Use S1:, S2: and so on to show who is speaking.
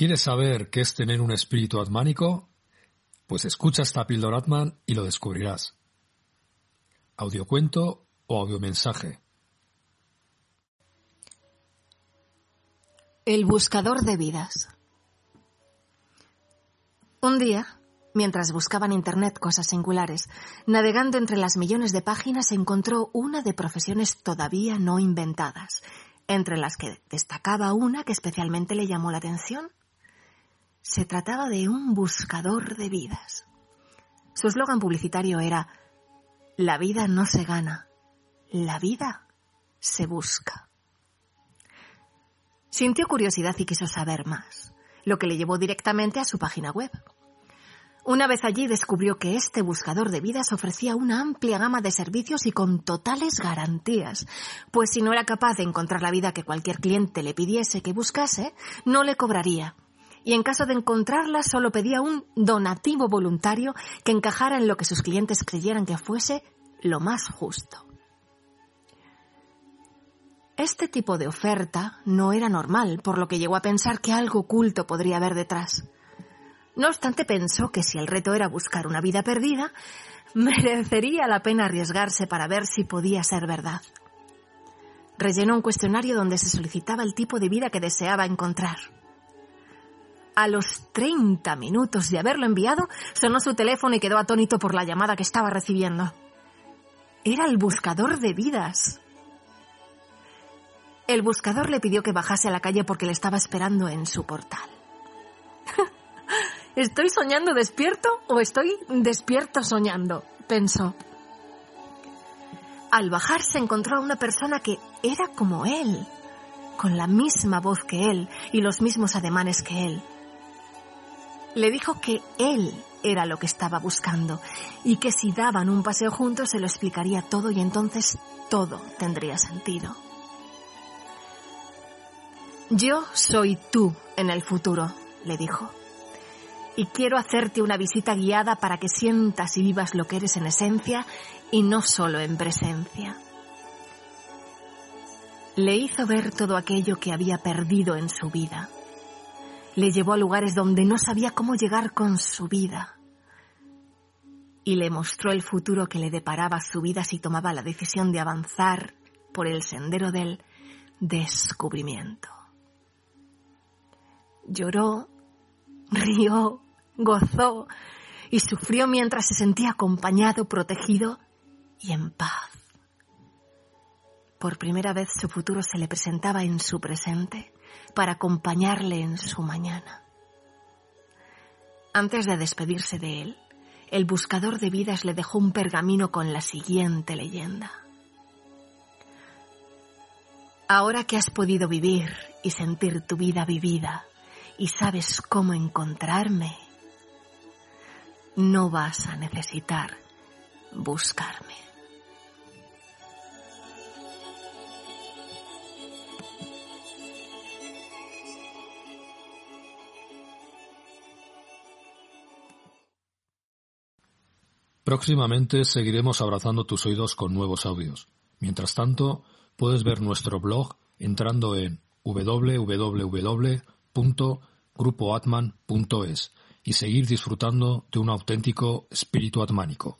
S1: ¿Quieres saber qué es tener un espíritu atmánico? Pues escucha esta píldora Atman y lo descubrirás. Audiocuento o audiomensaje.
S2: El buscador de vidas. Un día, mientras buscaba en Internet cosas singulares, navegando entre las millones de páginas encontró una de profesiones todavía no inventadas, entre las que destacaba una que especialmente le llamó la atención. Se trataba de un buscador de vidas. Su eslogan publicitario era La vida no se gana, la vida se busca. Sintió curiosidad y quiso saber más, lo que le llevó directamente a su página web. Una vez allí descubrió que este buscador de vidas ofrecía una amplia gama de servicios y con totales garantías, pues si no era capaz de encontrar la vida que cualquier cliente le pidiese que buscase, no le cobraría. Y en caso de encontrarla solo pedía un donativo voluntario que encajara en lo que sus clientes creyeran que fuese lo más justo. Este tipo de oferta no era normal, por lo que llegó a pensar que algo oculto podría haber detrás. No obstante, pensó que si el reto era buscar una vida perdida, merecería la pena arriesgarse para ver si podía ser verdad. Rellenó un cuestionario donde se solicitaba el tipo de vida que deseaba encontrar. A los 30 minutos de haberlo enviado, sonó su teléfono y quedó atónito por la llamada que estaba recibiendo. Era el buscador de vidas. El buscador le pidió que bajase a la calle porque le estaba esperando en su portal. ¿Estoy soñando despierto o estoy despierto soñando? pensó. Al bajar se encontró a una persona que era como él, con la misma voz que él y los mismos ademanes que él. Le dijo que él era lo que estaba buscando y que si daban un paseo juntos se lo explicaría todo y entonces todo tendría sentido. Yo soy tú en el futuro, le dijo y quiero hacerte una visita guiada para que sientas y vivas lo que eres en esencia y no solo en presencia. Le hizo ver todo aquello que había perdido en su vida. Le llevó a lugares donde no sabía cómo llegar con su vida. Y le mostró el futuro que le deparaba su vida si tomaba la decisión de avanzar por el sendero del descubrimiento. Lloró, rió, gozó y sufrió mientras se sentía acompañado, protegido y en paz. Por primera vez su futuro se le presentaba en su presente para acompañarle en su mañana. Antes de despedirse de él, el buscador de vidas le dejó un pergamino con la siguiente leyenda. Ahora que has podido vivir y sentir tu vida vivida y sabes cómo encontrarme, no vas a necesitar buscarme.
S1: Próximamente seguiremos abrazando tus oídos con nuevos audios. Mientras tanto, puedes ver nuestro blog entrando en www.grupoatman.es y seguir disfrutando de un auténtico espíritu atmánico.